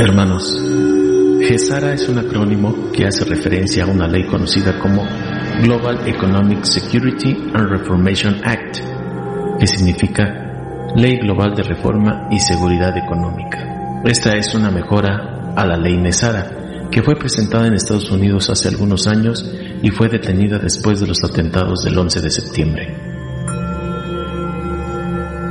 Hermanos, GESARA es un acrónimo que hace referencia a una ley conocida como Global Economic Security and Reformation Act, que significa Ley Global de Reforma y Seguridad Económica. Esta es una mejora a la ley NESARA, que fue presentada en Estados Unidos hace algunos años y fue detenida después de los atentados del 11 de septiembre.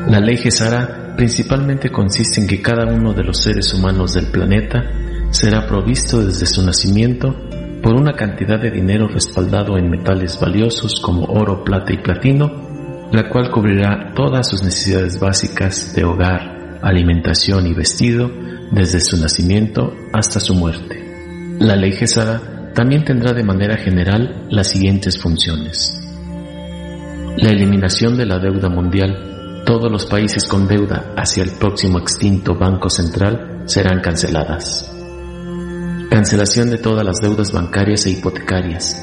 La ley GESARA principalmente consiste en que cada uno de los seres humanos del planeta será provisto desde su nacimiento por una cantidad de dinero respaldado en metales valiosos como oro, plata y platino, la cual cubrirá todas sus necesidades básicas de hogar, alimentación y vestido desde su nacimiento hasta su muerte. La ley Gesara también tendrá de manera general las siguientes funciones. La eliminación de la deuda mundial todos los países con deuda hacia el próximo extinto Banco Central serán canceladas. Cancelación de todas las deudas bancarias e hipotecarias.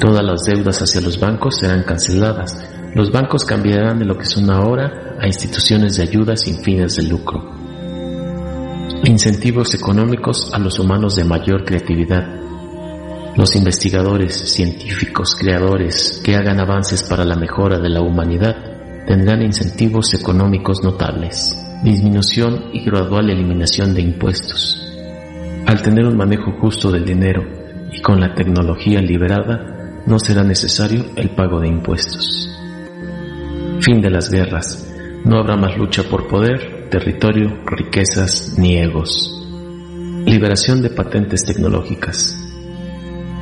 Todas las deudas hacia los bancos serán canceladas. Los bancos cambiarán de lo que son ahora a instituciones de ayuda sin fines de lucro. Incentivos económicos a los humanos de mayor creatividad. Los investigadores, científicos, creadores que hagan avances para la mejora de la humanidad tendrán incentivos económicos notables, disminución y gradual eliminación de impuestos. Al tener un manejo justo del dinero y con la tecnología liberada, no será necesario el pago de impuestos. Fin de las guerras. No habrá más lucha por poder, territorio, riquezas ni egos. Liberación de patentes tecnológicas.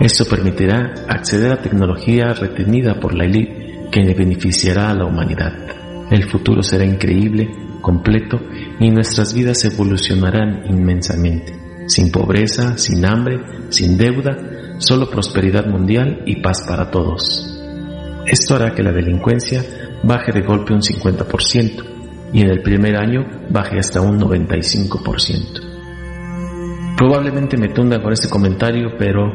Esto permitirá acceder a tecnología retenida por la élite que le beneficiará a la humanidad. El futuro será increíble, completo y nuestras vidas evolucionarán inmensamente, sin pobreza, sin hambre, sin deuda, solo prosperidad mundial y paz para todos. Esto hará que la delincuencia baje de golpe un 50% y en el primer año baje hasta un 95%. Probablemente me tunda con este comentario, pero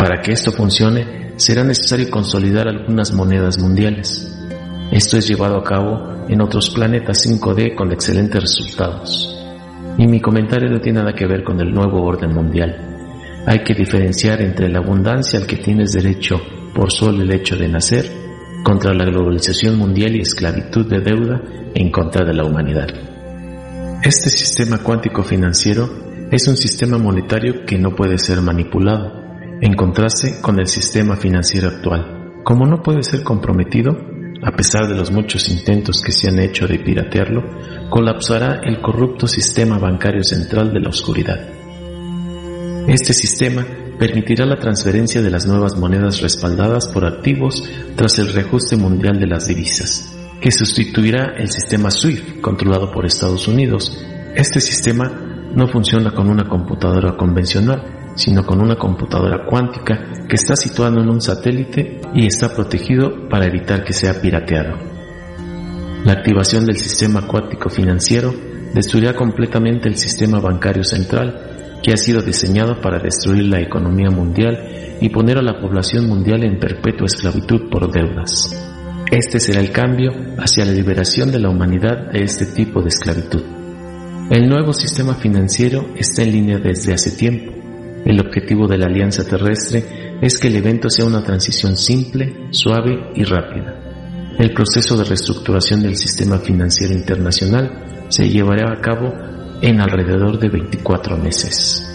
para que esto funcione será necesario consolidar algunas monedas mundiales. Esto es llevado a cabo en otros planetas 5D con excelentes resultados. Y mi comentario no tiene nada que ver con el nuevo orden mundial. Hay que diferenciar entre la abundancia al que tienes derecho por solo el hecho de nacer contra la globalización mundial y esclavitud de deuda en contra de la humanidad. Este sistema cuántico financiero es un sistema monetario que no puede ser manipulado en contraste con el sistema financiero actual. Como no puede ser comprometido, a pesar de los muchos intentos que se han hecho de piratearlo, colapsará el corrupto sistema bancario central de la oscuridad. Este sistema permitirá la transferencia de las nuevas monedas respaldadas por activos tras el reajuste mundial de las divisas, que sustituirá el sistema SWIFT controlado por Estados Unidos. Este sistema no funciona con una computadora convencional, sino con una computadora cuántica que está situada en un satélite y está protegido para evitar que sea pirateado. La activación del sistema cuántico financiero destruirá completamente el sistema bancario central que ha sido diseñado para destruir la economía mundial y poner a la población mundial en perpetua esclavitud por deudas. Este será el cambio hacia la liberación de la humanidad de este tipo de esclavitud. El nuevo sistema financiero está en línea desde hace tiempo el objetivo de la Alianza Terrestre es que el evento sea una transición simple, suave y rápida. El proceso de reestructuración del sistema financiero internacional se llevará a cabo en alrededor de 24 meses.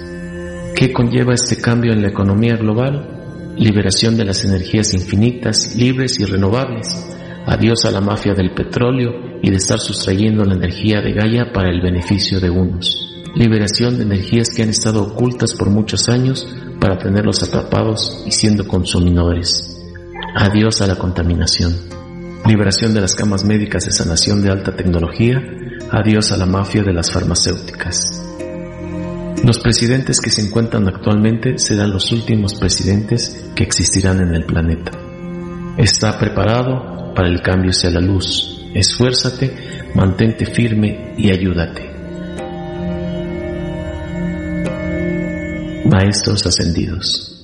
¿Qué conlleva este cambio en la economía global? Liberación de las energías infinitas, libres y renovables. Adiós a la mafia del petróleo y de estar sustrayendo la energía de Gaia para el beneficio de unos liberación de energías que han estado ocultas por muchos años para tenerlos atrapados y siendo consumidores. Adiós a la contaminación. Liberación de las camas médicas de sanación de alta tecnología. Adiós a la mafia de las farmacéuticas. Los presidentes que se encuentran actualmente serán los últimos presidentes que existirán en el planeta. Está preparado para el cambio hacia la luz. Esfuérzate, mantente firme y ayúdate. Maestros ascendidos.